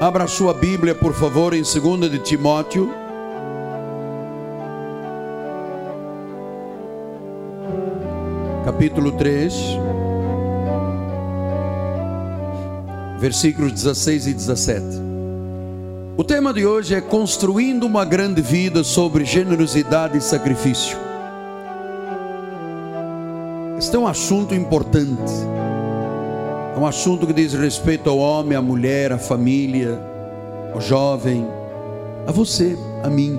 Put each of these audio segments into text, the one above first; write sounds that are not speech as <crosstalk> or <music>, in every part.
Abra sua Bíblia, por favor, em 2 de Timóteo. Capítulo 3, versículos 16 e 17. O tema de hoje é construindo uma grande vida sobre generosidade e sacrifício. Este é um assunto importante. É um assunto que diz respeito ao homem, à mulher, à família, ao jovem, a você, a mim.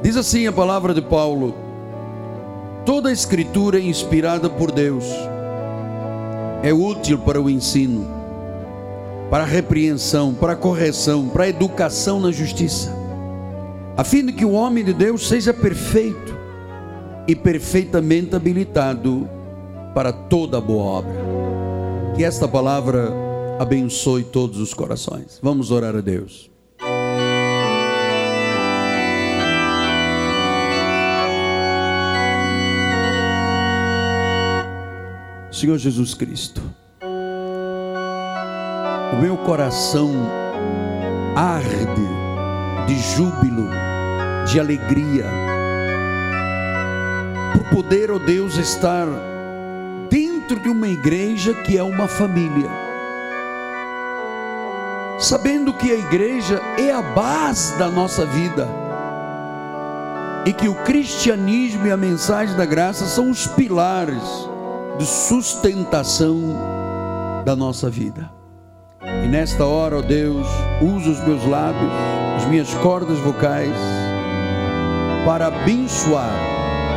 Diz assim a palavra de Paulo: toda a escritura é inspirada por Deus, é útil para o ensino, para a repreensão, para a correção, para a educação na justiça, a fim de que o homem de Deus seja perfeito e perfeitamente habilitado para toda boa obra. Que esta palavra abençoe todos os corações. Vamos orar a Deus. Senhor Jesus Cristo, o meu coração arde de júbilo, de alegria, por poder, ó oh Deus, estar dentro de uma igreja que é uma família. Sabendo que a igreja é a base da nossa vida. E que o cristianismo e a mensagem da graça são os pilares de sustentação da nossa vida. E nesta hora, ó Deus, usa os meus lábios, as minhas cordas vocais, para abençoar,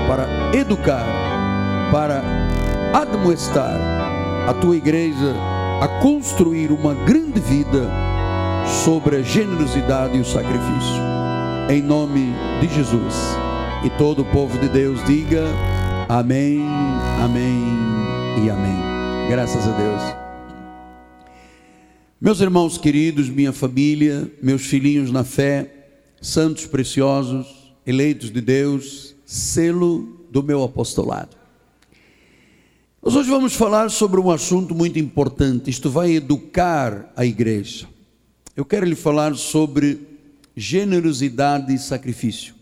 para educar, para admoestar a tua igreja a construir uma grande vida sobre a generosidade e o sacrifício. Em nome de Jesus. E todo o povo de Deus diga amém, amém e amém. Graças a Deus. Meus irmãos queridos, minha família, meus filhinhos na fé, santos preciosos, eleitos de Deus, selo do meu apostolado. Nós hoje vamos falar sobre um assunto muito importante. Isto vai educar a igreja. Eu quero lhe falar sobre generosidade e sacrifício.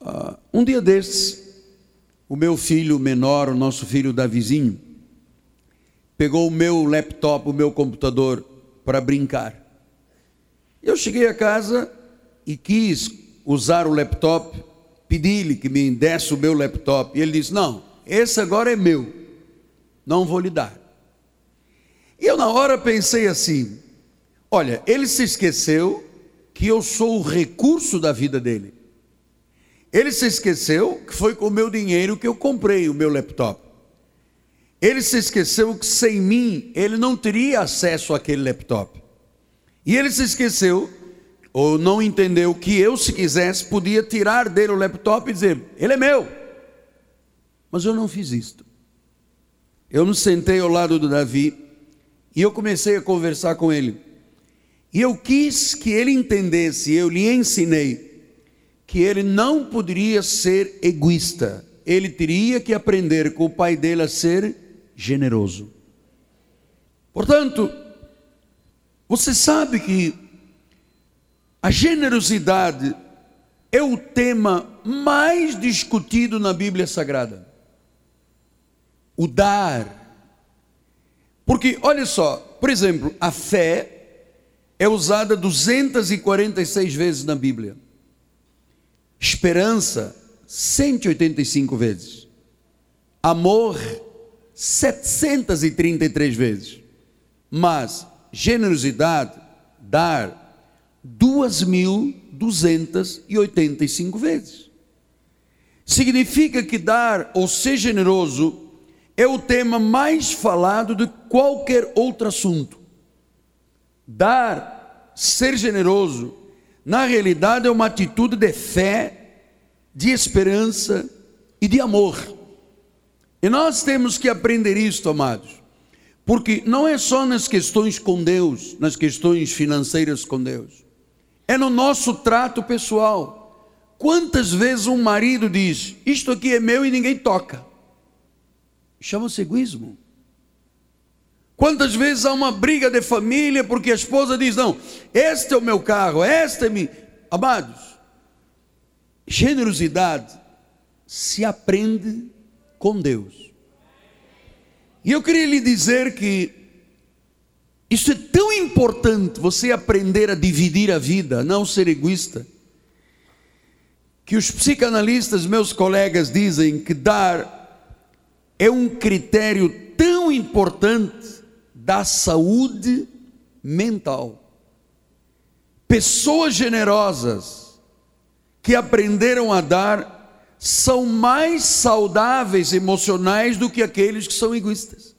Uh, um dia destes, o meu filho menor, o nosso filho Davizinho, pegou o meu laptop, o meu computador para brincar. Eu cheguei a casa e quis usar o laptop, pedi-lhe que me desse o meu laptop. E ele disse: Não, esse agora é meu, não vou lhe dar. E eu na hora pensei assim: olha, ele se esqueceu que eu sou o recurso da vida dele. Ele se esqueceu que foi com o meu dinheiro que eu comprei o meu laptop. Ele se esqueceu que sem mim ele não teria acesso àquele laptop. E ele se esqueceu, ou não entendeu, que eu, se quisesse, podia tirar dele o laptop e dizer: ele é meu. Mas eu não fiz isto. Eu me sentei ao lado do Davi e eu comecei a conversar com ele. E eu quis que ele entendesse, eu lhe ensinei que ele não poderia ser egoísta. Ele teria que aprender com o pai dele a ser generoso. Portanto, você sabe que a generosidade é o tema mais discutido na Bíblia Sagrada o dar. Porque, olha só, por exemplo, a fé é usada 246 vezes na Bíblia. Esperança, 185 vezes. Amor, 733 vezes. Mas generosidade, dar, 2.285 vezes. Significa que dar ou ser generoso é o tema mais falado de qualquer outro assunto. Dar, ser generoso, na realidade é uma atitude de fé, de esperança e de amor. E nós temos que aprender isto, amados, porque não é só nas questões com Deus, nas questões financeiras com Deus, é no nosso trato pessoal. Quantas vezes um marido diz: Isto aqui é meu e ninguém toca? Chama-se egoísmo. Quantas vezes há uma briga de família porque a esposa diz: Não, este é o meu carro, este é meu. Amados, generosidade se aprende com Deus. E eu queria lhe dizer que isso é tão importante, você aprender a dividir a vida, não ser egoísta, que os psicanalistas, meus colegas, dizem que dar é um critério tão importante da saúde mental. Pessoas generosas que aprenderam a dar são mais saudáveis emocionais do que aqueles que são egoístas.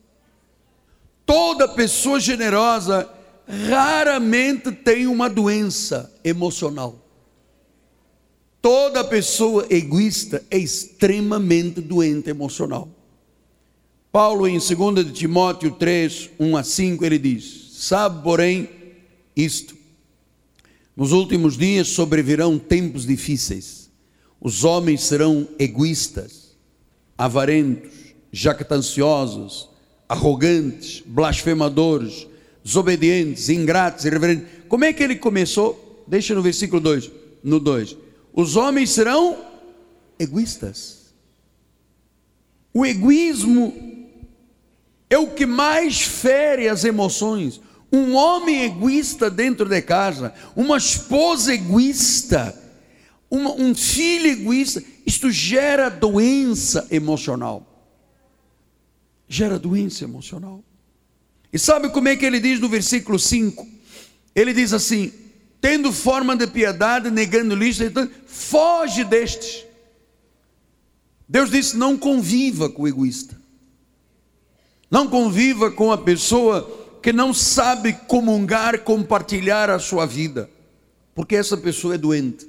Toda pessoa generosa raramente tem uma doença emocional. Toda pessoa egoísta é extremamente doente emocional. Paulo, em 2 de Timóteo 3, 1 a 5, ele diz: Sabe, porém, isto: nos últimos dias sobrevirão tempos difíceis, os homens serão egoístas, avarentos, jactanciosos, arrogantes, blasfemadores, desobedientes, ingratos, irreverentes. Como é que ele começou? Deixa no versículo 2, no 2. Os homens serão egoístas. O egoísmo é o que mais fere as emoções. Um homem egoísta dentro de casa, uma esposa egoísta, uma, um filho egoísta, isto gera doença emocional. Gera doença emocional. E sabe como é que ele diz no versículo 5? Ele diz assim: tendo forma de piedade, negando lixo, então, foge destes. Deus disse: não conviva com o egoísta. Não conviva com a pessoa que não sabe comungar, compartilhar a sua vida, porque essa pessoa é doente.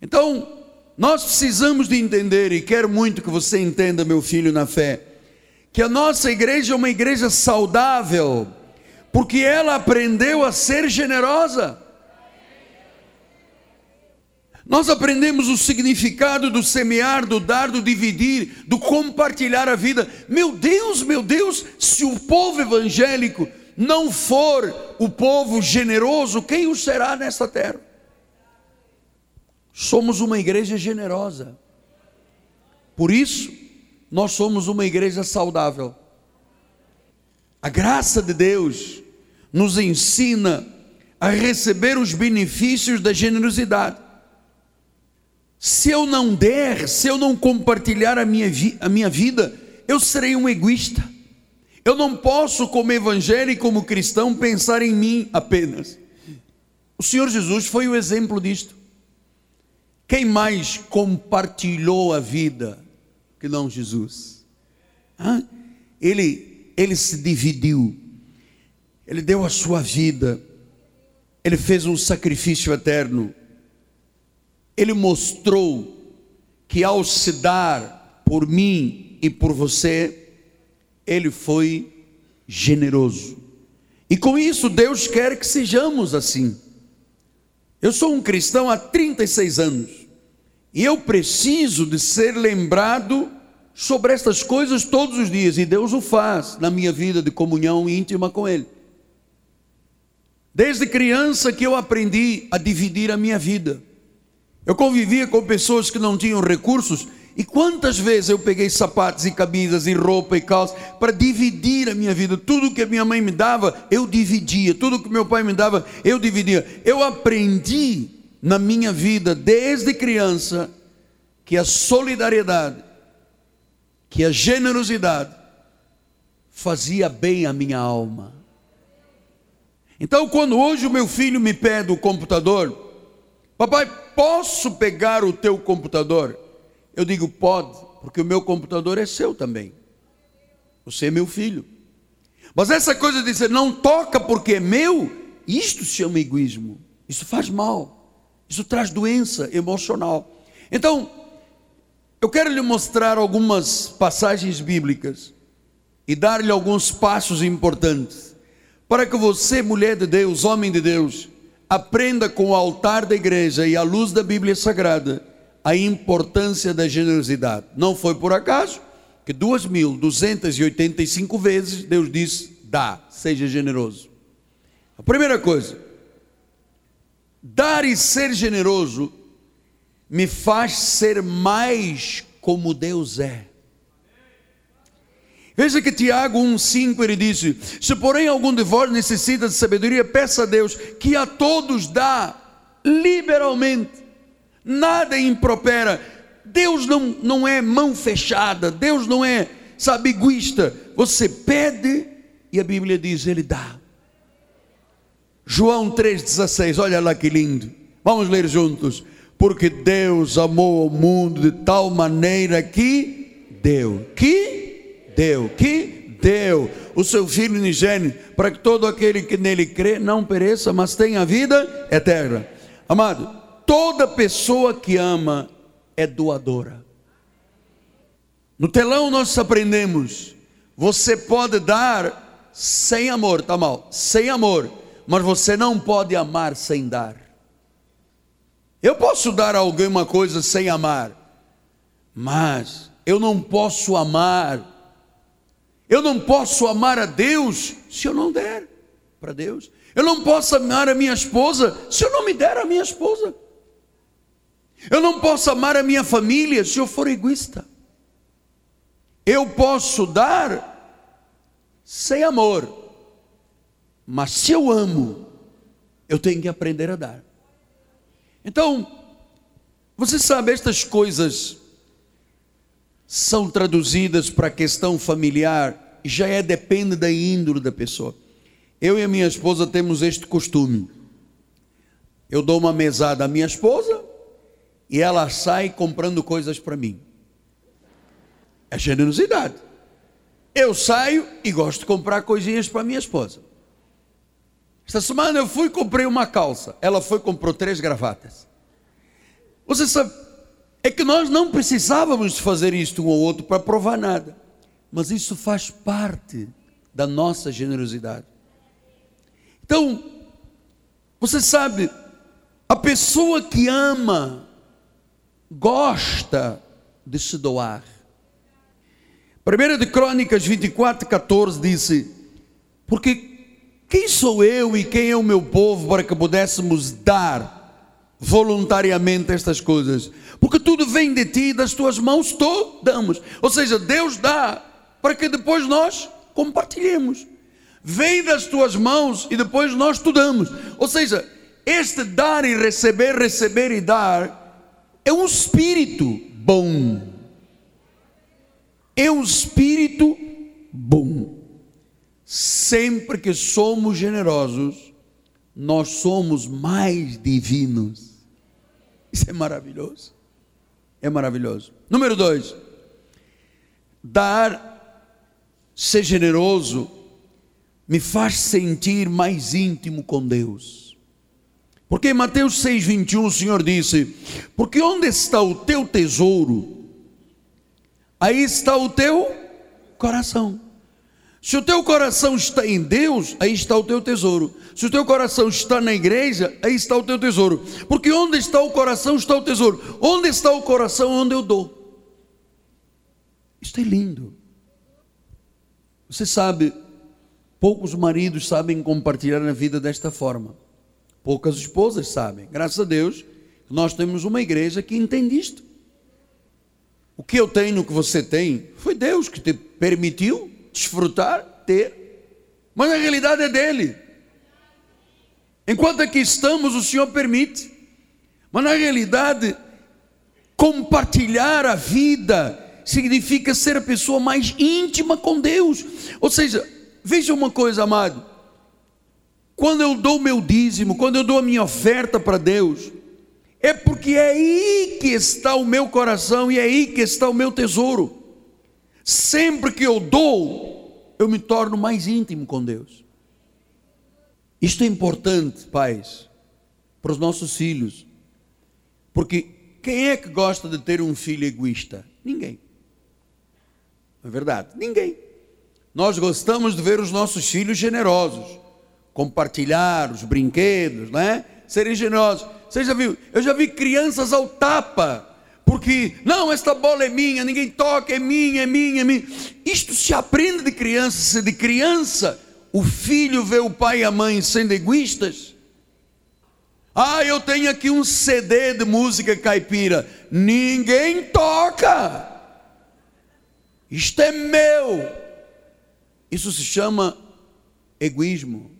Então, nós precisamos de entender, e quero muito que você entenda, meu filho, na fé, que a nossa igreja é uma igreja saudável, porque ela aprendeu a ser generosa. Nós aprendemos o significado do semear, do dar, do dividir, do compartilhar a vida. Meu Deus, meu Deus, se o povo evangélico não for o povo generoso, quem o será nesta terra? Somos uma igreja generosa. Por isso, nós somos uma igreja saudável. A graça de Deus nos ensina a receber os benefícios da generosidade. Se eu não der, se eu não compartilhar a minha, a minha vida, eu serei um egoísta. Eu não posso, como evangélico, como cristão, pensar em mim apenas. O Senhor Jesus foi o exemplo disto. Quem mais compartilhou a vida que não Jesus? Hã? Ele, ele se dividiu, ele deu a sua vida, ele fez um sacrifício eterno ele mostrou que ao se dar por mim e por você, ele foi generoso. E com isso, Deus quer que sejamos assim. Eu sou um cristão há 36 anos e eu preciso de ser lembrado sobre estas coisas todos os dias, e Deus o faz na minha vida de comunhão íntima com Ele. Desde criança que eu aprendi a dividir a minha vida. Eu convivia com pessoas que não tinham recursos e quantas vezes eu peguei sapatos e camisas e roupa e calça para dividir a minha vida. Tudo que a minha mãe me dava, eu dividia. Tudo que meu pai me dava, eu dividia. Eu aprendi na minha vida desde criança que a solidariedade, que a generosidade fazia bem à minha alma. Então, quando hoje o meu filho me pede o computador, papai, posso pegar o teu computador? Eu digo, pode, porque o meu computador é seu também. Você é meu filho. Mas essa coisa de dizer, não toca porque é meu, isto se chama egoísmo. Isso faz mal. Isso traz doença emocional. Então, eu quero lhe mostrar algumas passagens bíblicas e dar-lhe alguns passos importantes para que você, mulher de Deus, homem de Deus, aprenda com o altar da igreja e a luz da Bíblia Sagrada a importância da generosidade. Não foi por acaso que 2.285 vezes Deus diz: dá, seja generoso. A primeira coisa, dar e ser generoso me faz ser mais como Deus é. Veja que Tiago 1,5 ele disse: Se porém algum de vós necessita de sabedoria, peça a Deus, que a todos dá liberalmente, nada impropera. Deus não, não é mão fechada, Deus não é, sabe, egoísta. Você pede e a Bíblia diz: Ele dá. João 3,16, olha lá que lindo. Vamos ler juntos. Porque Deus amou o mundo de tal maneira que deu. Que deu. Que deu o seu Filho unigênito, para que todo aquele que nele crê não pereça, mas tenha vida eterna. Amado, toda pessoa que ama é doadora. No telão nós aprendemos: você pode dar sem amor, tá mal, sem amor, mas você não pode amar sem dar. Eu posso dar a alguém uma coisa sem amar, mas eu não posso amar. Eu não posso amar a Deus se eu não der para Deus. Eu não posso amar a minha esposa se eu não me der a minha esposa. Eu não posso amar a minha família se eu for egoísta. Eu posso dar sem amor, mas se eu amo, eu tenho que aprender a dar. Então, você sabe, estas coisas são traduzidas para a questão familiar já é depende da índole da pessoa. Eu e a minha esposa temos este costume. Eu dou uma mesada à minha esposa e ela sai comprando coisas para mim. É generosidade. Eu saio e gosto de comprar coisinhas para minha esposa. Esta semana eu fui e comprei uma calça. Ela foi e comprou três gravatas. Você sabe, é que nós não precisávamos fazer isto um ou outro para provar nada. Mas isso faz parte da nossa generosidade. Então, você sabe, a pessoa que ama, gosta de se doar. 1 de Crônicas 24, 14 disse: Porque quem sou eu e quem é o meu povo para que pudéssemos dar voluntariamente estas coisas? Porque tudo vem de ti das tuas mãos tu damos. Ou seja, Deus dá para que depois nós compartilhemos. Vem das tuas mãos e depois nós tu damos. Ou seja, este dar e receber, receber e dar é um espírito bom. É um espírito bom. Sempre que somos generosos, nós somos mais divinos. Isso é maravilhoso. É maravilhoso. Número dois, dar, ser generoso, me faz sentir mais íntimo com Deus. Porque em Mateus 6,21 o Senhor disse: Porque onde está o teu tesouro, aí está o teu coração. Se o teu coração está em Deus, aí está o teu tesouro. Se o teu coração está na igreja, aí está o teu tesouro. Porque onde está o coração está o tesouro. Onde está o coração, onde eu dou. Isto é lindo. Você sabe, poucos maridos sabem compartilhar a vida desta forma. Poucas esposas sabem. Graças a Deus, nós temos uma igreja que entende isto. O que eu tenho, o que você tem, foi Deus que te permitiu desfrutar, ter, mas na realidade é dele. Enquanto aqui estamos, o Senhor permite, mas na realidade, compartilhar a vida significa ser a pessoa mais íntima com Deus. Ou seja, veja uma coisa, amado. Quando eu dou meu dízimo, quando eu dou a minha oferta para Deus, é porque é aí que está o meu coração e é aí que está o meu tesouro. Sempre que eu dou, eu me torno mais íntimo com Deus. Isto é importante, pais, para os nossos filhos. Porque quem é que gosta de ter um filho egoísta? Ninguém. Não é verdade? Ninguém. Nós gostamos de ver os nossos filhos generosos, compartilhar os brinquedos, né? Serem generosos. Você já viu? Eu já vi crianças ao tapa porque não, esta bola é minha, ninguém toca, é minha, é minha, é minha. Isto se aprende de criança, se de criança o filho vê o pai e a mãe sendo egoístas. Ah, eu tenho aqui um CD de música caipira. Ninguém toca. Isto é meu. Isso se chama egoísmo.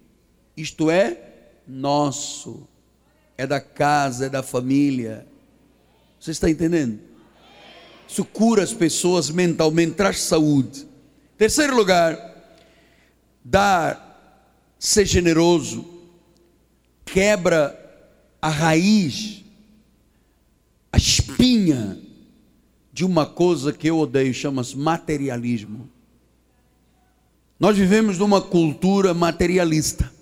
Isto é nosso. É da casa, é da família. Você está entendendo? Isso cura as pessoas mentalmente, traz saúde. Terceiro lugar, dar, ser generoso, quebra a raiz, a espinha de uma coisa que eu odeio, chama-se materialismo. Nós vivemos numa cultura materialista.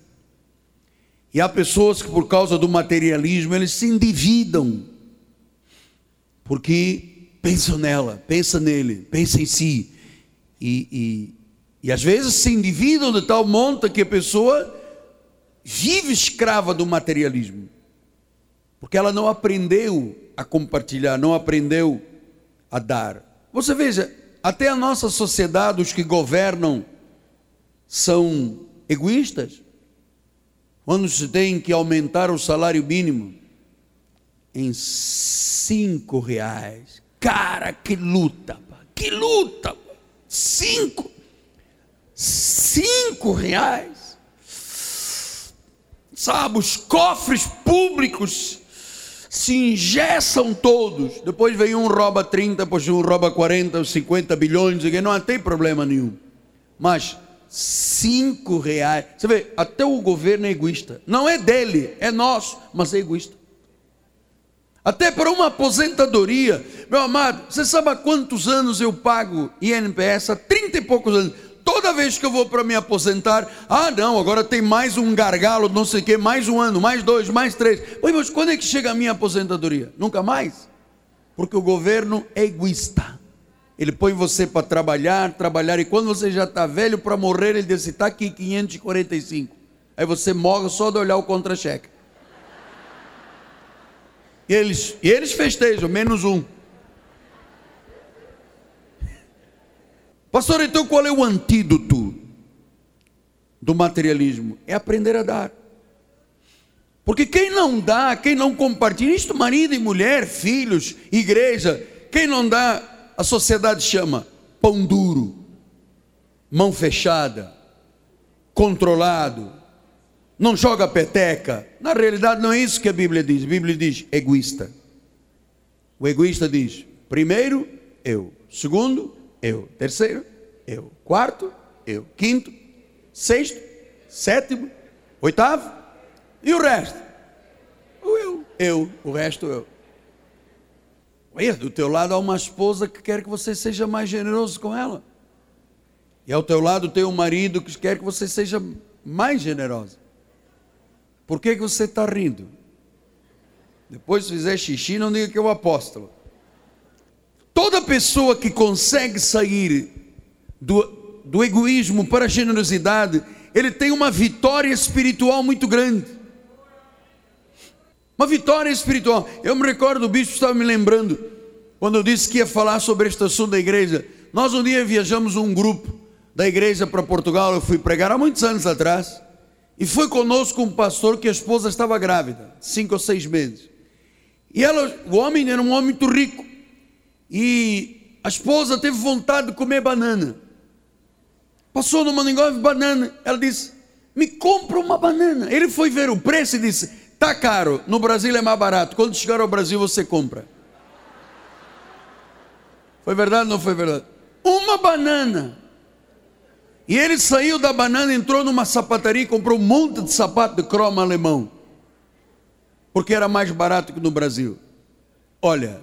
E há pessoas que, por causa do materialismo, eles se endividam. Porque pensam nela, pensam nele, pensam em si. E, e, e às vezes se endividam de tal monta que a pessoa vive escrava do materialismo. Porque ela não aprendeu a compartilhar, não aprendeu a dar. Você veja, até a nossa sociedade, os que governam, são egoístas. Quando se tem que aumentar o salário mínimo em cinco reais. Cara, que luta, que luta! Cinco, cinco reais. Sabe, os cofres públicos se ingessam todos. Depois vem um rouba 30, depois um rouba 40, 50 bilhões, não tem problema nenhum. Mas cinco reais. Você vê, até o governo é egoísta. Não é dele, é nosso, mas é egoísta. Até para uma aposentadoria, meu amado, você sabe há quantos anos eu pago INPS? Há 30 e poucos anos. Toda vez que eu vou para me aposentar, ah não, agora tem mais um gargalo, não sei o que, mais um ano, mais dois, mais três. Pois, mas quando é que chega a minha aposentadoria? Nunca mais. Porque o governo é egoísta. Ele põe você para trabalhar, trabalhar, e quando você já está velho para morrer, ele diz: está aqui 545. Aí você morre só de olhar o contra-cheque. E eles, e eles festejam, menos um. Pastor, então qual é o antídoto do materialismo? É aprender a dar. Porque quem não dá, quem não compartilha, isto marido e mulher, filhos, igreja, quem não dá, a sociedade chama pão duro, mão fechada, controlado, não joga peteca. Na realidade, não é isso que a Bíblia diz. A Bíblia diz egoísta. O egoísta diz: primeiro, eu. Segundo, eu. Terceiro, eu. Quarto, eu. Quinto, sexto, sétimo, oitavo. E o resto? O eu. Eu. O resto, eu. Olha, do teu lado há uma esposa que quer que você seja mais generoso com ela. E ao teu lado tem um marido que quer que você seja mais generosa. Por que, que você está rindo? Depois, se fizer xixi, não diga que é o apóstolo. Toda pessoa que consegue sair do, do egoísmo para a generosidade, ele tem uma vitória espiritual muito grande. Uma vitória espiritual. Eu me recordo, o bispo estava me lembrando, quando eu disse que ia falar sobre este assunto da igreja. Nós um dia viajamos um grupo da igreja para Portugal, eu fui pregar há muitos anos atrás. E foi conosco um pastor que a esposa estava grávida, cinco ou seis meses. E ela, o homem era um homem muito rico. E a esposa teve vontade de comer banana. Passou numa negócio de banana. Ela disse: Me compra uma banana. Ele foi ver o preço e disse: Tá caro. No Brasil é mais barato. Quando chegar ao Brasil você compra. Foi verdade ou não foi verdade? Uma banana. E ele saiu da banana, entrou numa sapataria e comprou um monte de sapato de cromo alemão. Porque era mais barato que no Brasil. Olha,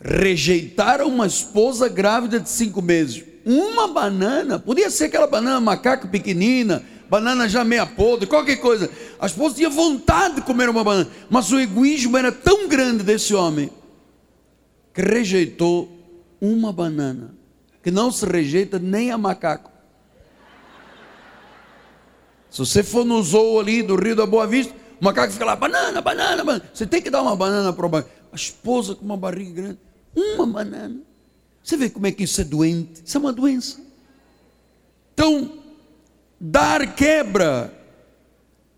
rejeitaram uma esposa grávida de cinco meses. Uma banana, podia ser aquela banana macaco pequenina, banana já meia podre, qualquer coisa. A esposa tinha vontade de comer uma banana, mas o egoísmo era tão grande desse homem que rejeitou uma banana, que não se rejeita nem a macaco. Se você for no zoo ali do Rio da Boa Vista, o macaco fica lá, banana, banana, banana. Você tem que dar uma banana para o macaco. A esposa com uma barriga grande, Uma banana. Você vê como é que isso é doente? Isso é uma doença. Então, dar quebra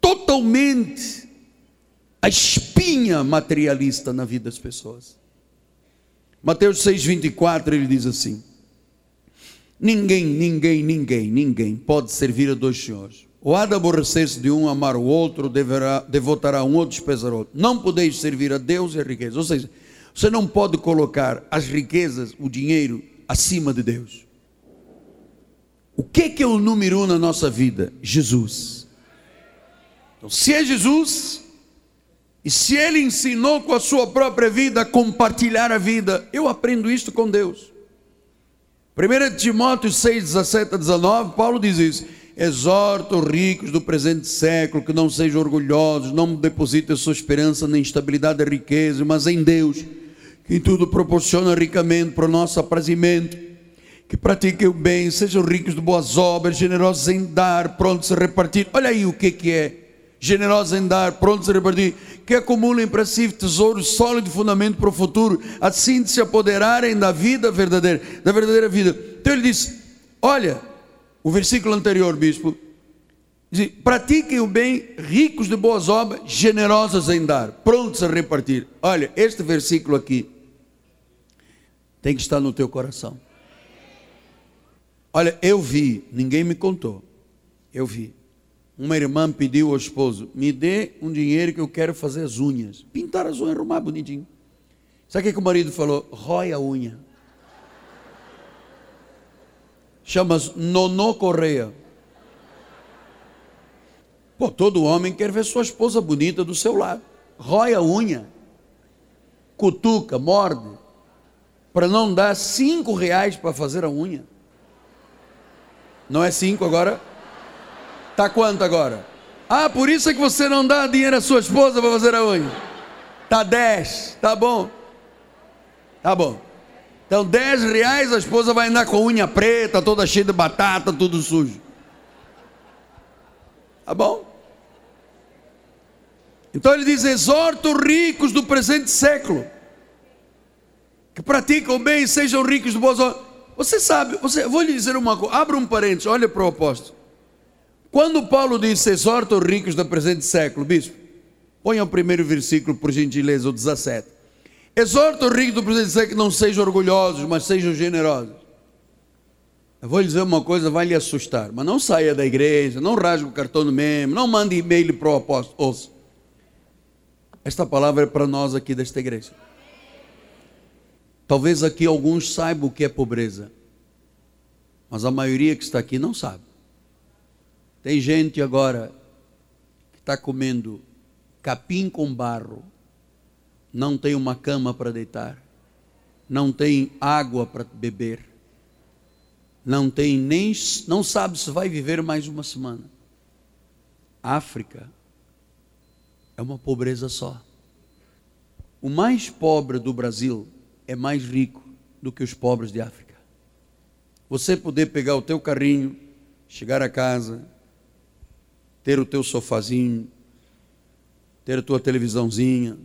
totalmente a espinha materialista na vida das pessoas. Mateus 6,24 ele diz assim: Ninguém, ninguém, ninguém, ninguém pode servir a dois senhores. Ou há de aborrecer-se de um, amar o outro, deverá, devotará um ou desprezar outro. Não podeis servir a Deus e a riqueza. Ou seja, você não pode colocar as riquezas, o dinheiro, acima de Deus. O que é, que é o número um na nossa vida? Jesus. Então, se é Jesus, e se ele ensinou com a sua própria vida a compartilhar a vida, eu aprendo isto com Deus. 1 Timóteo 6, 17 a 19, Paulo diz isso. Exorta os ricos do presente século que não sejam orgulhosos, não depositem sua esperança na instabilidade da riqueza, mas em Deus, que tudo proporciona ricamente para o nosso aprazimento. Que pratiquem o bem, sejam ricos de boas obras, generosos em dar, prontos a repartir. Olha aí o que, que é generosos em dar, prontos a repartir, que acumulem para si tesouros sólido fundamento para o futuro, assim de se apoderarem da vida verdadeira, da verdadeira vida. Então ele diz: olha, o versículo anterior, bispo, diz, pratiquem o bem, ricos de boas obras, generosos em dar, prontos a repartir. Olha, este versículo aqui tem que estar no teu coração. Olha, eu vi, ninguém me contou, eu vi uma irmã pediu ao esposo: me dê um dinheiro que eu quero fazer as unhas. Pintar as unhas, arrumar bonitinho. Sabe o que o marido falou? Rói a unha. Chama-se Nonô Correia. Pô, todo homem quer ver sua esposa bonita do seu lado. Rói a unha. Cutuca, morde. Para não dar cinco reais para fazer a unha. Não é cinco agora? Tá quanto agora? Ah, por isso é que você não dá dinheiro à sua esposa para fazer a unha. Tá 10, tá bom. Tá bom. Então 10 reais a esposa vai andar com unha preta, toda cheia de batata, tudo sujo. Tá bom? Então ele diz: exorta os ricos do presente século, que praticam bem e sejam ricos de boas obras. Você sabe, você, vou lhe dizer uma coisa, abra um parênteses, olha para o apóstolo. Quando Paulo diz exorta os ricos do presente século, bispo, ponha o primeiro versículo, por gentileza, o 17. Exorta os ricos do presente século que não sejam orgulhosos, mas sejam generosos. Eu vou lhe dizer uma coisa, vai lhe assustar, mas não saia da igreja, não rasgue o cartão no mesmo, não mande e-mail para o apóstolo. Ouça. Esta palavra é para nós aqui desta igreja. Talvez aqui alguns saibam o que é pobreza, mas a maioria que está aqui não sabe. Tem gente agora que está comendo capim com barro, não tem uma cama para deitar, não tem água para beber, não tem nem, não sabe se vai viver mais uma semana. África é uma pobreza só. O mais pobre do Brasil é mais rico do que os pobres de África. Você poder pegar o teu carrinho, chegar a casa, ter o teu sofazinho, ter a tua televisãozinha,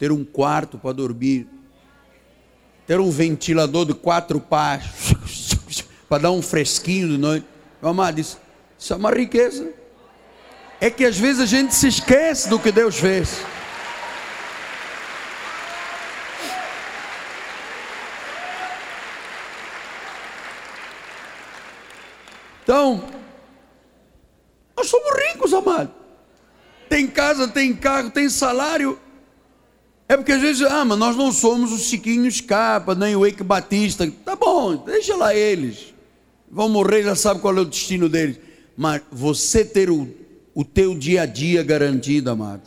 ter um quarto para dormir, ter um ventilador de quatro pás, <laughs> para dar um fresquinho de noite. Meu amado, isso, isso é uma riqueza. É que às vezes a gente se esquece do que Deus fez. Então, nós somos ricos, amado. Tem casa, tem carro, tem salário. É porque às vezes, ah, mas nós não somos os Chiquinhos Capa, nem o Eike Batista. Tá bom, deixa lá eles. Vão morrer, já sabe qual é o destino deles. Mas você ter o, o teu dia a dia garantido, amado.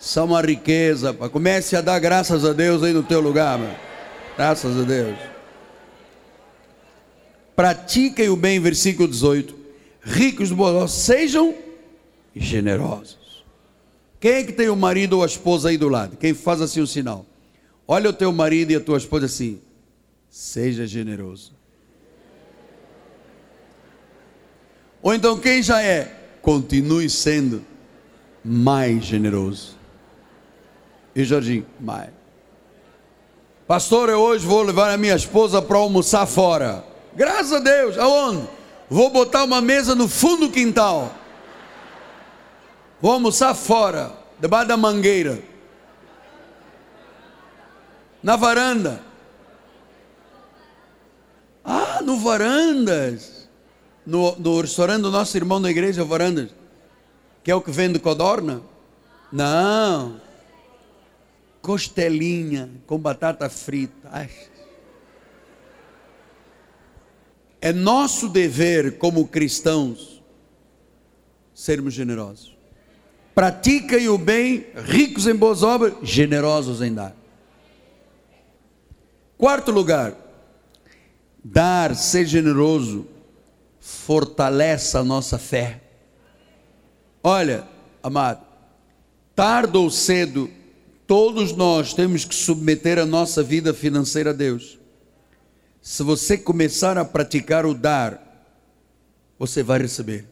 Isso é uma riqueza. Pá. Comece a dar graças a Deus aí no teu lugar, mano. Graças a Deus. Pratiquem o bem, versículo 18 ricos do bom, sejam generosos. Quem é que tem o marido ou a esposa aí do lado? Quem faz assim o sinal? Olha o teu marido e a tua esposa assim, seja generoso. Ou então quem já é, continue sendo mais generoso. E Jorginho, mais. Pastor, eu hoje vou levar a minha esposa para almoçar fora. Graças a Deus, aonde? Vou botar uma mesa no fundo do quintal. Vou almoçar fora, debaixo da mangueira. Na varanda. Ah, no Varandas. No, no restaurante do nosso irmão da igreja, Varandas. Que é o que vende codorna? Não. Costelinha com batata frita. Ai. É nosso dever como cristãos sermos generosos. Pratiquem o bem, ricos em boas obras, generosos em dar. Quarto lugar, dar, ser generoso, fortalece a nossa fé. Olha, amado, tarde ou cedo, todos nós temos que submeter a nossa vida financeira a Deus. Se você começar a praticar o dar, você vai receber.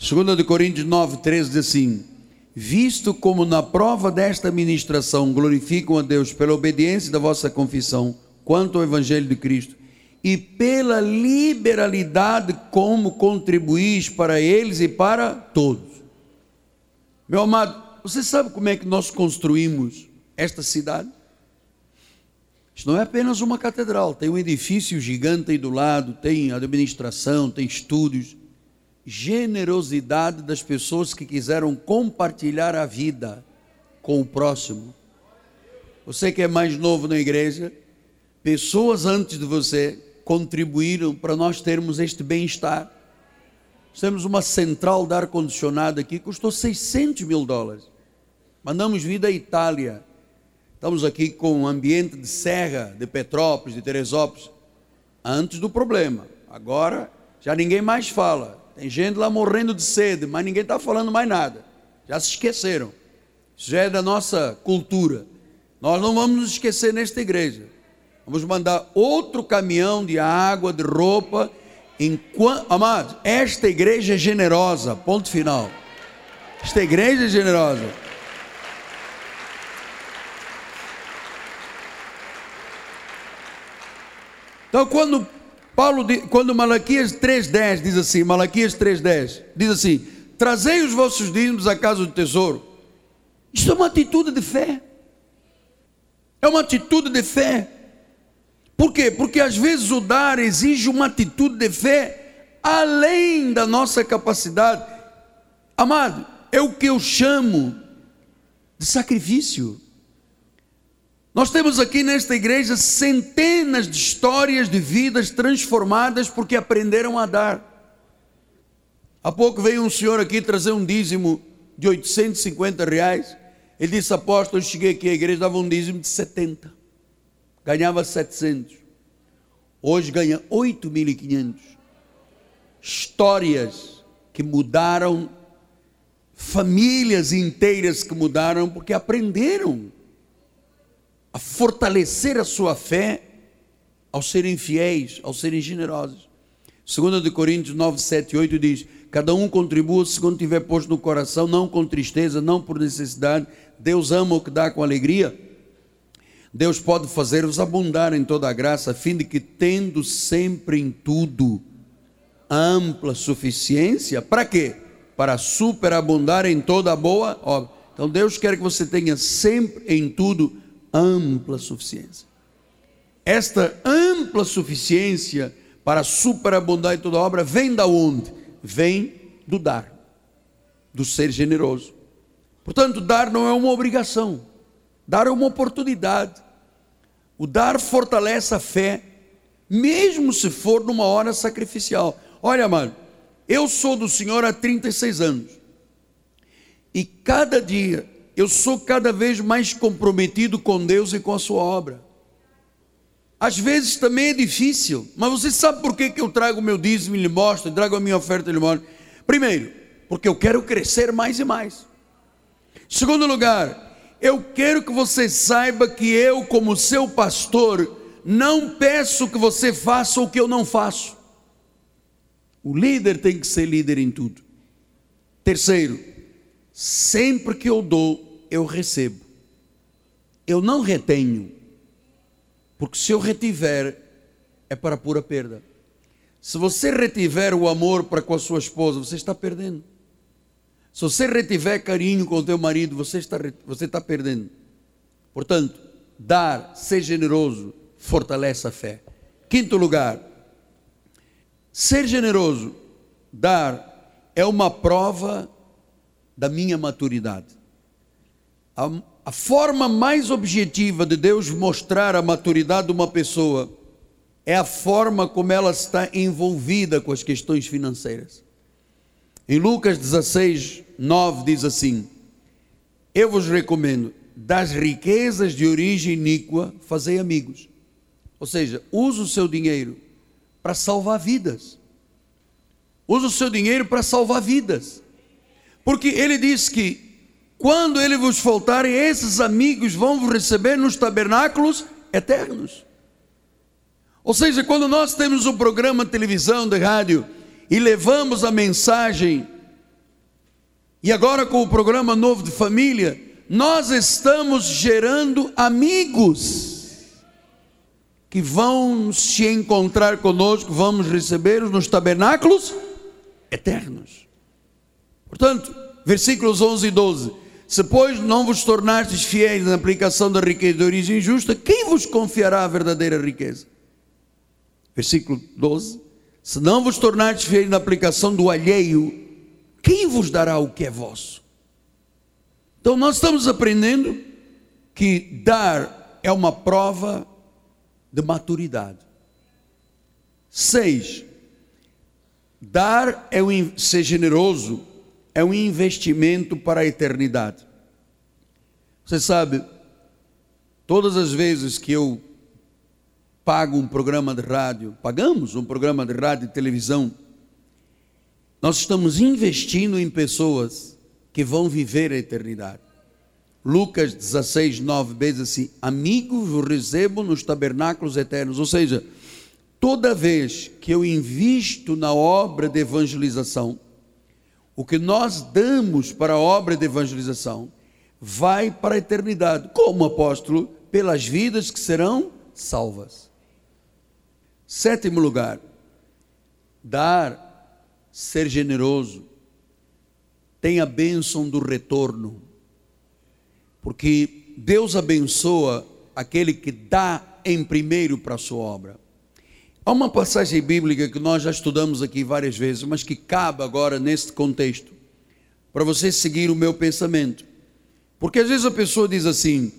2 Coríntios 9, 13 diz assim: Visto como na prova desta ministração glorificam a Deus pela obediência da vossa confissão quanto ao Evangelho de Cristo, e pela liberalidade como contribuís para eles e para todos. Meu amado, você sabe como é que nós construímos esta cidade? Isso não é apenas uma catedral, tem um edifício gigante aí do lado, tem administração, tem estúdios. Generosidade das pessoas que quiseram compartilhar a vida com o próximo. Você que é mais novo na igreja, pessoas antes de você contribuíram para nós termos este bem-estar. Temos uma central de ar-condicionado aqui, custou 600 mil dólares. Mandamos vir da Itália. Estamos aqui com um ambiente de serra, de Petrópolis, de Teresópolis, antes do problema. Agora já ninguém mais fala. Tem gente lá morrendo de sede, mas ninguém está falando mais nada. Já se esqueceram. Isso já é da nossa cultura. Nós não vamos nos esquecer nesta igreja. Vamos mandar outro caminhão de água, de roupa. Enquanto, amados, esta igreja é generosa. Ponto final. Esta igreja é generosa. Então, quando Paulo, quando Malaquias 3:10 diz assim, Malaquias 3:10 diz assim: Trazei os vossos dízimos à casa do tesouro. Isso é uma atitude de fé. É uma atitude de fé. Por quê? Porque às vezes o dar exige uma atitude de fé além da nossa capacidade. Amado, é o que eu chamo de sacrifício. Nós temos aqui nesta igreja centenas de histórias de vidas transformadas porque aprenderam a dar. Há pouco veio um senhor aqui trazer um dízimo de 850 reais. Ele disse, apóstolo, eu cheguei aqui, a igreja dava um dízimo de 70 ganhava 700. Hoje ganha 8.500. Histórias que mudaram, famílias inteiras que mudaram porque aprenderam a fortalecer a sua fé ao serem fiéis, ao serem generosos. 2 de Coríntios 9, 7 e 8 diz: Cada um contribua segundo tiver posto no coração, não com tristeza, não por necessidade. Deus ama o que dá com alegria. Deus pode fazer-vos abundar em toda a graça, a fim de que, tendo sempre em tudo ampla suficiência, para quê? Para superabundar em toda a boa obra. Então Deus quer que você tenha sempre em tudo ampla suficiência. Esta ampla suficiência para superabundar em toda obra vem da onde? Vem do dar, do ser generoso. Portanto, dar não é uma obrigação. Dar é uma oportunidade. O dar fortalece a fé, mesmo se for numa hora sacrificial. Olha, mano, eu sou do Senhor há 36 anos. E cada dia eu sou cada vez mais comprometido com Deus e com a sua obra. Às vezes também é difícil, mas você sabe por que, que eu trago o meu dízimo e lhe mostro, trago a minha oferta e lhe mostro? Primeiro, porque eu quero crescer mais e mais. Segundo lugar, eu quero que você saiba que eu, como seu pastor, não peço que você faça o que eu não faço. O líder tem que ser líder em tudo. Terceiro, sempre que eu dou, eu recebo. Eu não retenho. Porque se eu retiver, é para pura perda. Se você retiver o amor para com a sua esposa, você está perdendo. Se você retiver carinho com o teu marido, você está, você está perdendo. Portanto, dar, ser generoso, fortalece a fé. Quinto lugar, ser generoso, dar, é uma prova da minha maturidade. A, a forma mais objetiva de Deus mostrar a maturidade de uma pessoa é a forma como ela está envolvida com as questões financeiras. Em Lucas 16, 9 diz assim: Eu vos recomendo, das riquezas de origem iníqua, fazei amigos. Ou seja, use o seu dinheiro para salvar vidas. Use o seu dinheiro para salvar vidas. Porque ele diz que quando ele vos faltarem, esses amigos vão vos receber nos tabernáculos eternos. Ou seja, quando nós temos um programa de televisão, de rádio, e levamos a mensagem, e agora com o programa novo de família, nós estamos gerando amigos que vão se encontrar conosco, vamos recebê-los nos tabernáculos eternos. Portanto, versículos 11 e 12: Se, pois, não vos tornastes fiéis na aplicação da riqueza de origem justa, quem vos confiará a verdadeira riqueza? Versículo 12: Se não vos tornardes fiéis na aplicação do alheio, quem vos dará o que é vosso? Então, nós estamos aprendendo que dar é uma prova de maturidade. Seis, dar é um, ser generoso é um investimento para a eternidade. Você sabe, todas as vezes que eu pago um programa de rádio, pagamos um programa de rádio e televisão, nós estamos investindo em pessoas que vão viver a eternidade. Lucas 16, 9 diz assim: Amigos vos recebo nos tabernáculos eternos. Ou seja, toda vez que eu invisto na obra de evangelização, o que nós damos para a obra de evangelização vai para a eternidade, como apóstolo, pelas vidas que serão salvas. Sétimo lugar, dar, ser generoso, tem a bênção do retorno porque Deus abençoa aquele que dá em primeiro para a sua obra. Há uma passagem bíblica que nós já estudamos aqui várias vezes, mas que cabe agora neste contexto, para você seguir o meu pensamento. Porque às vezes a pessoa diz assim: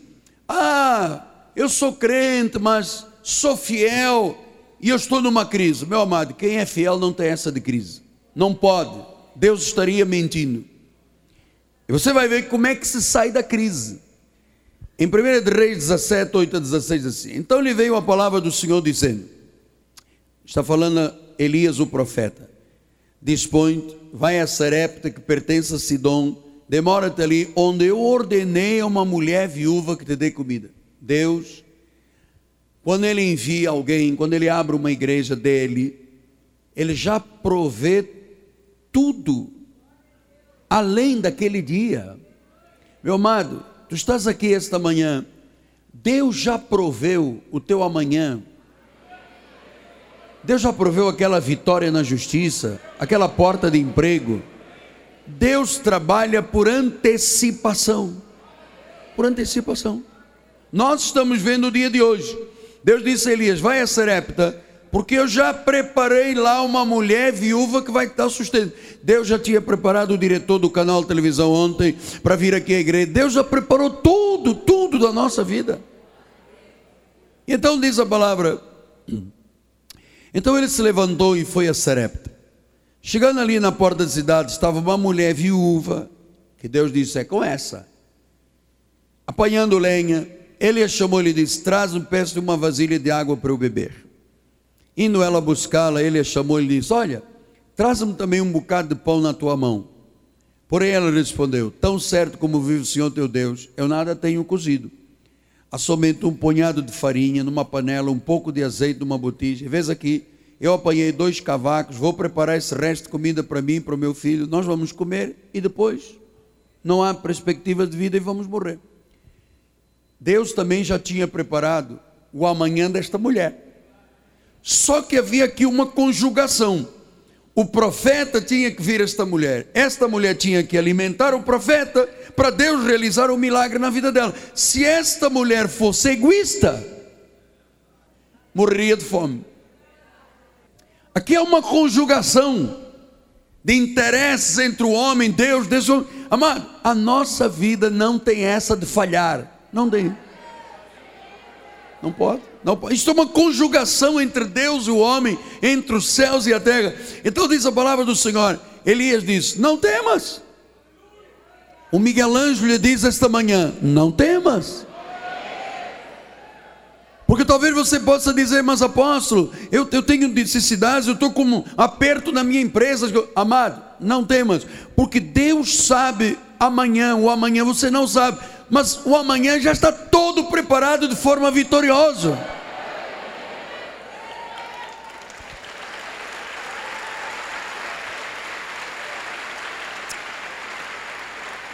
Ah, eu sou crente, mas sou fiel e eu estou numa crise. Meu amado, quem é fiel não tem essa de crise. Não pode. Deus estaria mentindo. E você vai ver como é que se sai da crise. Em 1 Reis 17, 8 a 16, assim. Então lhe veio a palavra do Senhor dizendo: Está falando Elias, o profeta. Dispõe, vai a Serepta, que pertence a Sidom, demora-te ali, onde eu ordenei a uma mulher viúva que te dê comida. Deus, quando Ele envia alguém, quando Ele abre uma igreja dele, Ele já provê tudo além daquele dia. Meu amado, tu estás aqui esta manhã, Deus já proveu o teu amanhã. Deus já proveu aquela vitória na justiça, aquela porta de emprego. Deus trabalha por antecipação. Por antecipação. Nós estamos vendo o dia de hoje. Deus disse a Elias: vai a Serepta porque eu já preparei lá uma mulher viúva que vai estar sustento. Deus já tinha preparado o diretor do canal de televisão ontem para vir aqui à igreja. Deus já preparou tudo, tudo da nossa vida. Então diz a palavra. Então ele se levantou e foi a Serepta. Chegando ali na porta da cidade, estava uma mulher viúva, que Deus disse: é com essa. Apanhando lenha, ele a chamou e lhe disse: Traz um peço de uma vasilha de água para eu beber. Indo ela buscá-la, ele a chamou e lhe disse: Olha, traz-me também um bocado de pão na tua mão. Porém ela respondeu: Tão certo como vive o Senhor teu Deus, eu nada tenho cozido. Há somente um punhado de farinha numa panela, um pouco de azeite numa botija. Vês aqui, eu apanhei dois cavacos, vou preparar esse resto de comida para mim para o meu filho. Nós vamos comer e depois não há perspectiva de vida e vamos morrer. Deus também já tinha preparado o amanhã desta mulher. Só que havia aqui uma conjugação. O profeta tinha que vir esta mulher. Esta mulher tinha que alimentar o profeta para Deus realizar o um milagre na vida dela. Se esta mulher fosse egoísta, morreria de fome. Aqui é uma conjugação de interesses entre o homem, Deus, Deus. Amado, a nossa vida não tem essa de falhar. Não tem. Não pode. Não. Isso é uma conjugação entre Deus e o homem, entre os céus e a terra. Então diz a palavra do Senhor. Elias diz: Não temas. O Miguel Ângelo lhe diz esta manhã: Não temas. Porque talvez você possa dizer, mas apóstolo, eu, eu tenho necessidades, eu estou com um aperto na minha empresa. Amado, não temas, porque Deus sabe amanhã, o amanhã você não sabe mas o amanhã já está todo preparado de forma vitoriosa.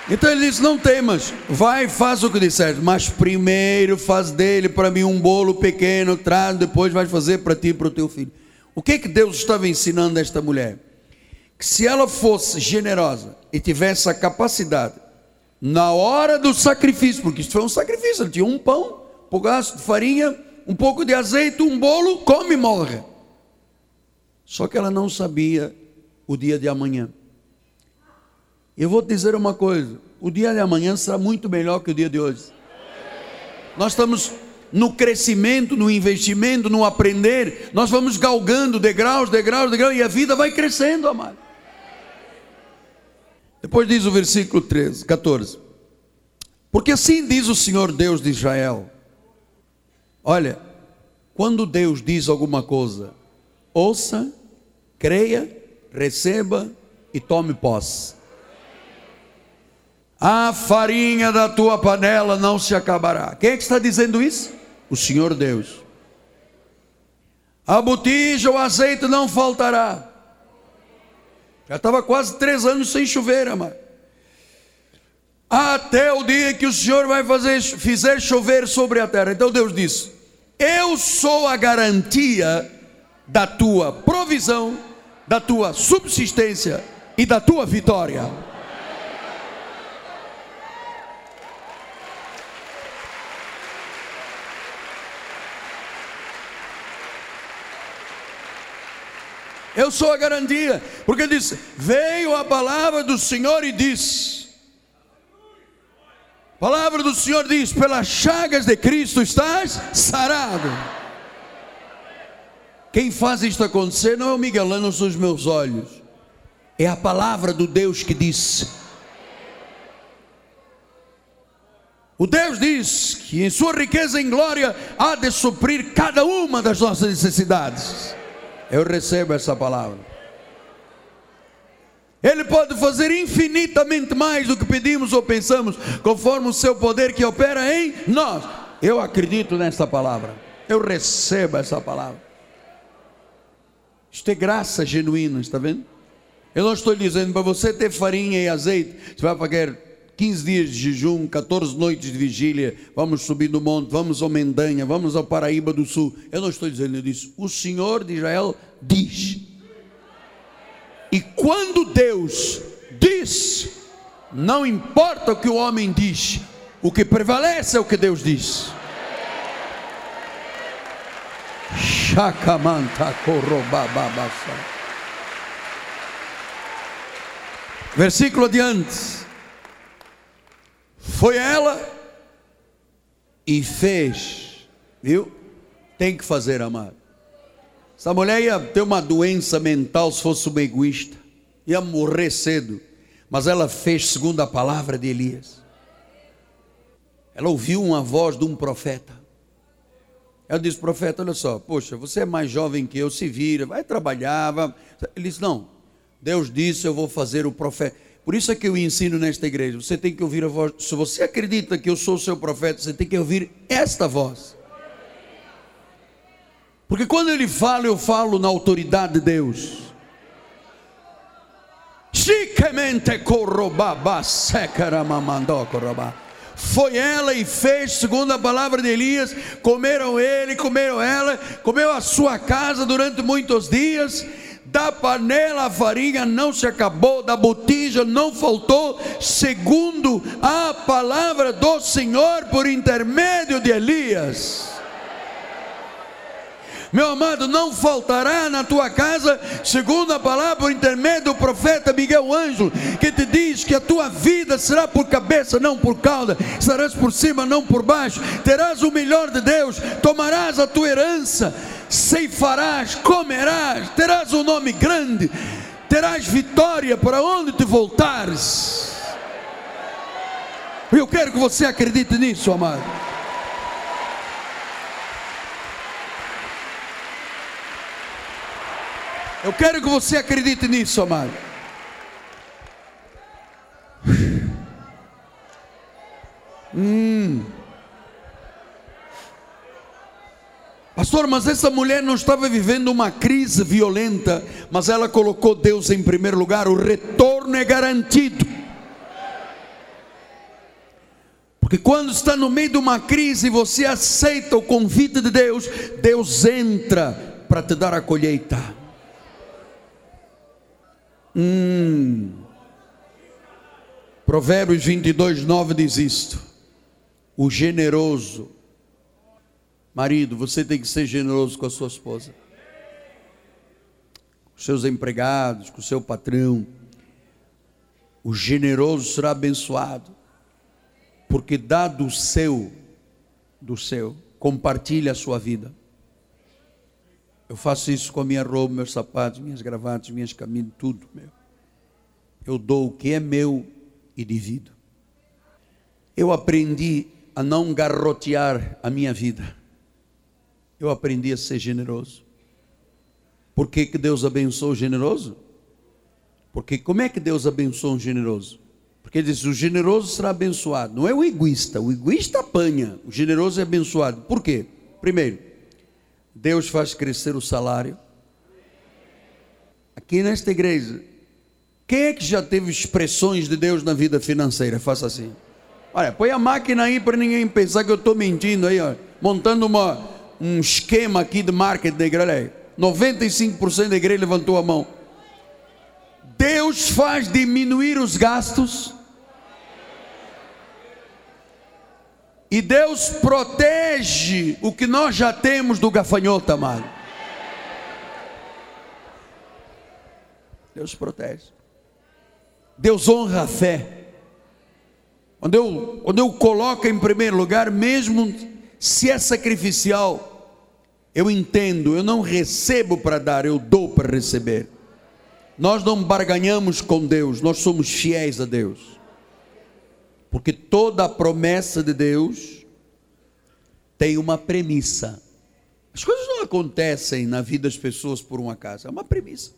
Então ele diz: Não temas, vai, faz o que disser, mas primeiro faz dele para mim um bolo pequeno, traz, depois vai fazer para ti e para o teu filho. O que que Deus estava ensinando a esta mulher? Que se ela fosse generosa e tivesse a capacidade na hora do sacrifício, porque isso foi um sacrifício, ele tinha um pão, um pouco de farinha, um pouco de azeite, um bolo, come e morre. Só que ela não sabia o dia de amanhã. Eu vou te dizer uma coisa: o dia de amanhã será muito melhor que o dia de hoje. Nós estamos no crescimento, no investimento, no aprender, nós vamos galgando degraus, degraus, degraus, e a vida vai crescendo, amado. Depois diz o versículo 13, 14. Porque assim diz o Senhor Deus de Israel: Olha, quando Deus diz alguma coisa, ouça, creia, receba e tome posse. A farinha da tua panela não se acabará. Quem é que está dizendo isso? O Senhor Deus. A botija, o azeite não faltará. Já estava quase três anos sem chover, amado. Até o dia que o Senhor vai fazer, fizer chover sobre a terra. Então Deus disse: Eu sou a garantia da tua provisão, da tua subsistência e da tua vitória. Eu sou a garantia, porque disse: Veio a palavra do Senhor e. A palavra do Senhor diz: Pelas chagas de Cristo estás sarado. Quem faz isto acontecer não é o Miguelano dos meus olhos, é a palavra do Deus que disse. O Deus diz que em sua riqueza em glória há de suprir cada uma das nossas necessidades. Eu recebo essa palavra. Ele pode fazer infinitamente mais do que pedimos ou pensamos, conforme o seu poder que opera em nós. Eu acredito nessa palavra. Eu recebo essa palavra. Isto é graça genuína, está vendo? Eu não estou dizendo para você ter farinha e azeite, você vai pagar 15 dias de jejum, 14 noites de vigília, vamos subir no monte, vamos ao Mendanha, vamos ao Paraíba do Sul. Eu não estou dizendo isso. O Senhor de Israel diz. E quando Deus diz, não importa o que o homem diz, o que prevalece é o que Deus diz. Versículo adiante. Foi ela e fez, viu? Tem que fazer, amado. Essa mulher ia ter uma doença mental se fosse uma egoísta, ia morrer cedo, mas ela fez segundo a palavra de Elias. Ela ouviu uma voz de um profeta. Ela disse: Profeta, olha só, poxa, você é mais jovem que eu, se vira, vai trabalhar. Vai... Ele disse: Não, Deus disse: Eu vou fazer o profeta. Por isso é que eu ensino nesta igreja. Você tem que ouvir a voz. Se você acredita que eu sou o seu profeta, você tem que ouvir esta voz. Porque quando ele fala, eu falo na autoridade de Deus. foi ela e fez, segundo a palavra de Elias, comeram ele, comeram ela, comeu a sua casa durante muitos dias, da panela a farinha não se acabou, da botija não faltou, segundo a palavra do Senhor por intermédio de Elias. Meu amado, não faltará na tua casa, segundo a palavra por intermédio do profeta Miguel Ângelo, que te diz que a tua vida será por cabeça, não por cauda, estarás por cima, não por baixo, terás o melhor de Deus, tomarás a tua herança, ceifarás, comerás, terás um nome grande, terás vitória para onde te voltares. Eu quero que você acredite nisso, amado. Eu quero que você acredite nisso, amado. Hum. Pastor, mas essa mulher não estava vivendo uma crise violenta, mas ela colocou Deus em primeiro lugar, o retorno é garantido. Porque quando está no meio de uma crise e você aceita o convite de Deus, Deus entra para te dar a colheita. Hum. Provérbios 22, 9 diz isto: O generoso, marido, você tem que ser generoso com a sua esposa, com seus empregados, com o seu patrão. O generoso será abençoado, porque dá do seu, do seu, compartilha a sua vida. Eu faço isso com a minha roupa, meus sapatos, minhas gravatas, minhas camisas, tudo meu. Eu dou o que é meu e divido. Eu aprendi a não garrotear a minha vida. Eu aprendi a ser generoso. Por que, que Deus abençoa o generoso? Porque como é que Deus abençoa um generoso? Porque ele diz: o generoso será abençoado. Não é o egoísta. O egoísta apanha. O generoso é abençoado. Por quê? Primeiro, Deus faz crescer o salário. Aqui nesta igreja, quem é que já teve expressões de Deus na vida financeira? Faça assim. Olha, põe a máquina aí para ninguém pensar que eu estou mentindo aí, ó, montando uma, um esquema aqui de marketing da igreja. Olha aí, 95% da igreja levantou a mão. Deus faz diminuir os gastos E Deus protege o que nós já temos do gafanhoto, amado. Deus protege. Deus honra a fé. Quando eu, quando eu coloco em primeiro lugar, mesmo se é sacrificial, eu entendo, eu não recebo para dar, eu dou para receber. Nós não barganhamos com Deus, nós somos fiéis a Deus. Porque toda a promessa de Deus tem uma premissa. As coisas não acontecem na vida das pessoas por um acaso, é uma premissa.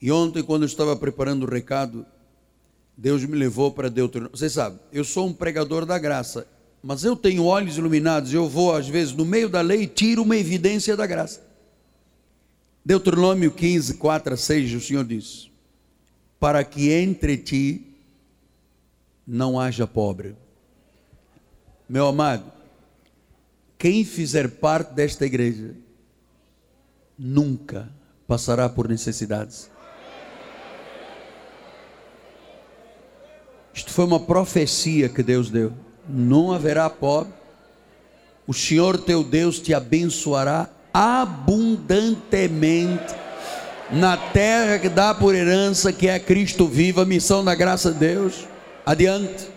E ontem, quando eu estava preparando o recado, Deus me levou para Deuteronômio. Você sabe, eu sou um pregador da graça, mas eu tenho olhos iluminados, eu vou, às vezes, no meio da lei e tiro uma evidência da graça. Deuteronômio 15, 4 a 6, o Senhor diz: Para que entre ti não haja pobre. Meu amado, quem fizer parte desta igreja nunca passará por necessidades. Isto foi uma profecia que Deus deu. Não haverá pobre. O Senhor teu Deus te abençoará abundantemente na terra que dá por herança, que é Cristo vivo, a missão da graça de Deus. Adiante.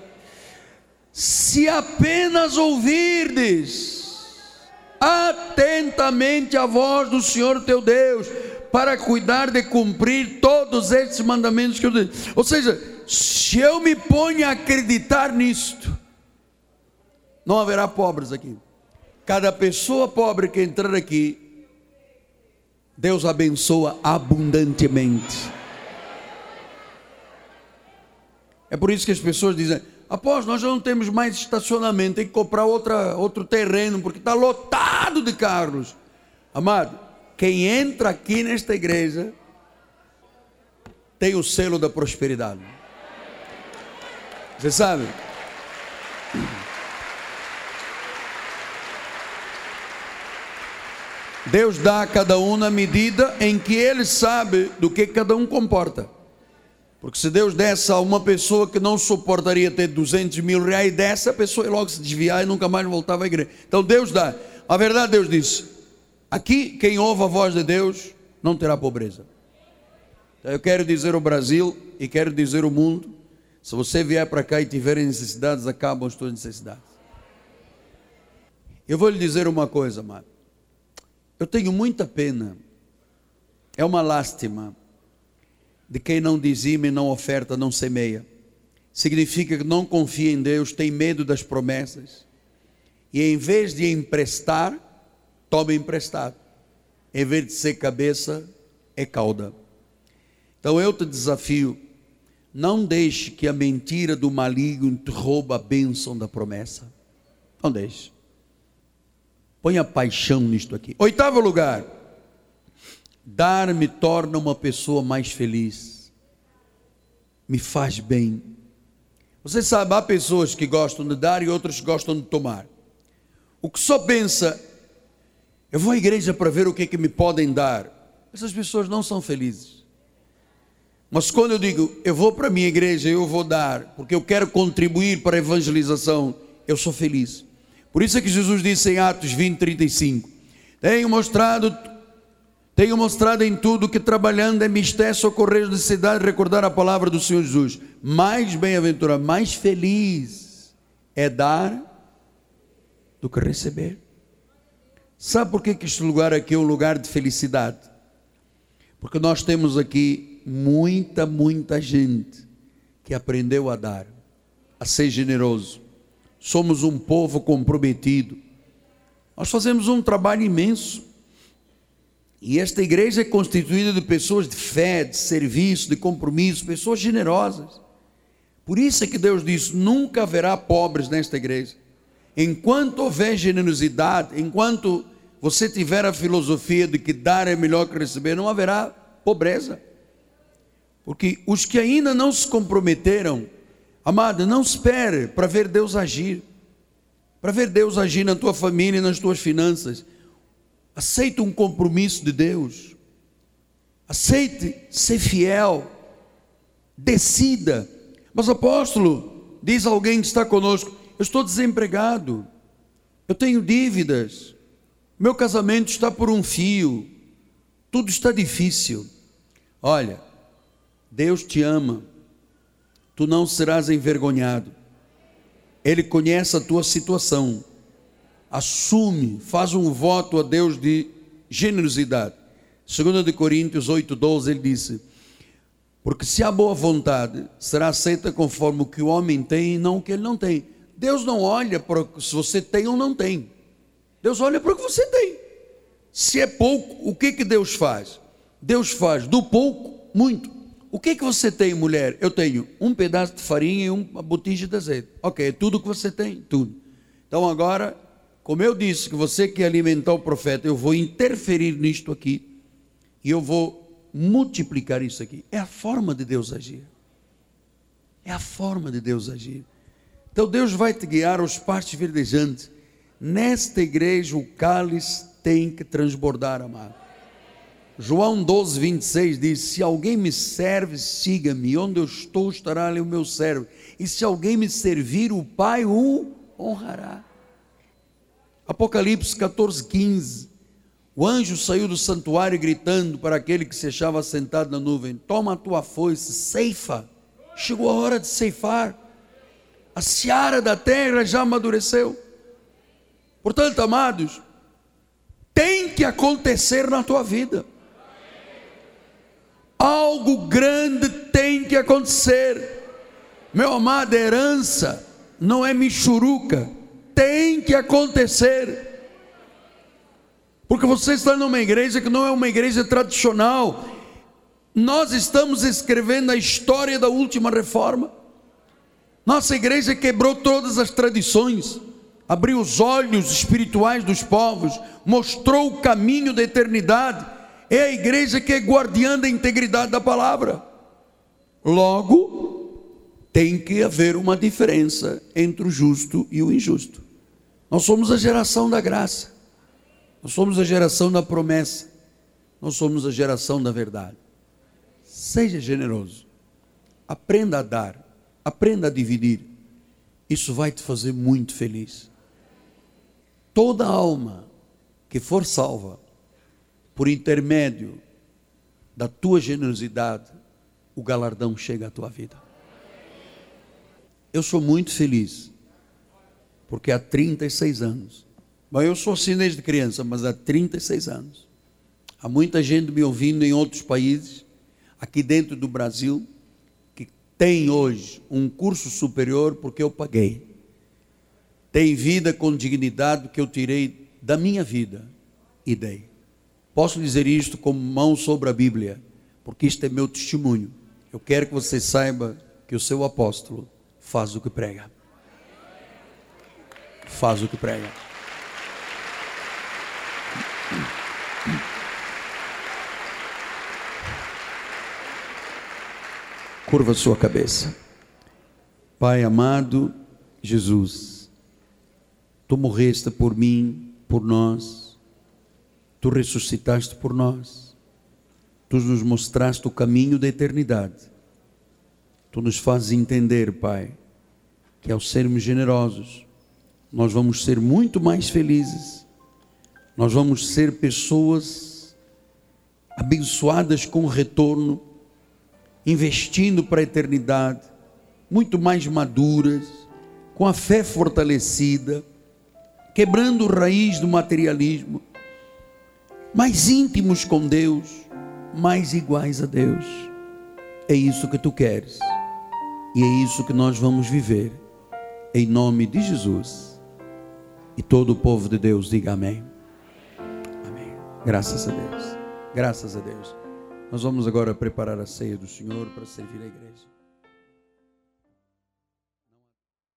Se apenas ouvirdes atentamente a voz do Senhor teu Deus, para cuidar de cumprir todos esses mandamentos que eu dei. Ou seja, se eu me ponho a acreditar nisto, não haverá pobres aqui. Cada pessoa pobre que entrar aqui, Deus abençoa abundantemente. É por isso que as pessoas dizem: após nós já não temos mais estacionamento, tem que comprar outra, outro terreno, porque está lotado de carros. Amado, quem entra aqui nesta igreja tem o selo da prosperidade. Você sabe? Deus dá a cada um na medida em que ele sabe do que cada um comporta. Porque se Deus desse a uma pessoa que não suportaria ter 200 mil reais, dessa pessoa logo se desviar e nunca mais voltava à igreja. Então Deus dá. A verdade, Deus disse: aqui quem ouve a voz de Deus não terá pobreza. Então, eu quero dizer ao Brasil e quero dizer ao mundo: se você vier para cá e tiver necessidades, acabam as suas necessidades. Eu vou lhe dizer uma coisa, amado. Eu tenho muita pena, é uma lástima, de quem não dizime, não oferta, não semeia. Significa que não confia em Deus, tem medo das promessas. E em vez de emprestar, toma emprestado. Em vez de ser cabeça, é cauda. Então eu te desafio, não deixe que a mentira do maligno te rouba a bênção da promessa. Não deixe. Ponha paixão nisto aqui. Oitavo lugar. Dar me torna uma pessoa mais feliz. Me faz bem. Você sabe, há pessoas que gostam de dar e outras que gostam de tomar. O que só pensa, eu vou à igreja para ver o que é que me podem dar. Essas pessoas não são felizes. Mas quando eu digo, eu vou para a minha igreja, eu vou dar, porque eu quero contribuir para a evangelização, eu sou feliz. Por isso é que Jesus disse em Atos 20, 35: Tenho mostrado, tenho mostrado em tudo que trabalhando é mistério socorrer de cidade recordar a palavra do Senhor Jesus. Mais bem-aventurado, mais feliz é dar do que receber. Sabe por que, que este lugar aqui é um lugar de felicidade? Porque nós temos aqui muita, muita gente que aprendeu a dar, a ser generoso somos um povo comprometido. Nós fazemos um trabalho imenso. E esta igreja é constituída de pessoas de fé, de serviço, de compromisso, pessoas generosas. Por isso é que Deus diz: nunca haverá pobres nesta igreja. Enquanto houver generosidade, enquanto você tiver a filosofia de que dar é melhor que receber, não haverá pobreza. Porque os que ainda não se comprometeram Amado, não espere para ver Deus agir, para ver Deus agir na tua família e nas tuas finanças. Aceite um compromisso de Deus, aceite ser fiel, decida. Mas, apóstolo, diz alguém que está conosco: eu estou desempregado, eu tenho dívidas, meu casamento está por um fio, tudo está difícil. Olha, Deus te ama tu não serás envergonhado. Ele conhece a tua situação. Assume, faz um voto a Deus de generosidade. 2 de Coríntios 8:12 ele disse: Porque se há boa vontade, será aceita conforme o que o homem tem e não o que ele não tem. Deus não olha para se você tem ou não tem. Deus olha para o que você tem. Se é pouco, o que que Deus faz? Deus faz do pouco muito. O que, que você tem, mulher? Eu tenho um pedaço de farinha e uma botija de azeite. Ok, é tudo que você tem, tudo. Então agora, como eu disse que você quer alimentar o profeta, eu vou interferir nisto aqui e eu vou multiplicar isso aqui. É a forma de Deus agir. É a forma de Deus agir. Então Deus vai te guiar aos pastos verdejantes. Nesta igreja o cálice tem que transbordar, amado. João 12, 26 diz: Se alguém me serve, siga-me, onde eu estou estará ali o meu servo, e se alguém me servir, o Pai o honrará. Apocalipse 14, 15. O anjo saiu do santuário gritando para aquele que se achava sentado na nuvem: Toma a tua foice, ceifa. Chegou a hora de ceifar. A seara da terra já amadureceu. Portanto, amados, tem que acontecer na tua vida. Algo grande tem que acontecer. Meu amado, herança não é michuruca, tem que acontecer. Porque você está numa igreja que não é uma igreja tradicional. Nós estamos escrevendo a história da última reforma. Nossa igreja quebrou todas as tradições, abriu os olhos espirituais dos povos, mostrou o caminho da eternidade é a igreja que é guardiã da integridade da palavra. Logo, tem que haver uma diferença entre o justo e o injusto. Nós somos a geração da graça, nós somos a geração da promessa, nós somos a geração da verdade. Seja generoso, aprenda a dar, aprenda a dividir. Isso vai te fazer muito feliz. Toda alma que for salva por intermédio da tua generosidade, o galardão chega à tua vida. Eu sou muito feliz, porque há 36 anos, mas eu sou assim desde criança, mas há 36 anos, há muita gente me ouvindo em outros países, aqui dentro do Brasil, que tem hoje um curso superior porque eu paguei, tem vida com dignidade que eu tirei da minha vida e dei. Posso dizer isto com mão sobre a Bíblia, porque isto é meu testemunho. Eu quero que você saiba que o seu apóstolo faz o que prega. Faz o que prega. Curva sua cabeça. Pai amado, Jesus, tu morreste por mim, por nós, tu ressuscitaste por nós Tu nos mostraste o caminho da eternidade. Tu nos fazes entender, Pai, que ao sermos generosos, nós vamos ser muito mais felizes. Nós vamos ser pessoas abençoadas com retorno, investindo para a eternidade, muito mais maduras, com a fé fortalecida, quebrando raiz do materialismo, mais íntimos com Deus mais iguais a Deus. É isso que tu queres. E é isso que nós vamos viver. Em nome de Jesus. E todo o povo de Deus diga amém. Amém. Graças a Deus. Graças a Deus. Nós vamos agora preparar a ceia do Senhor para servir a igreja.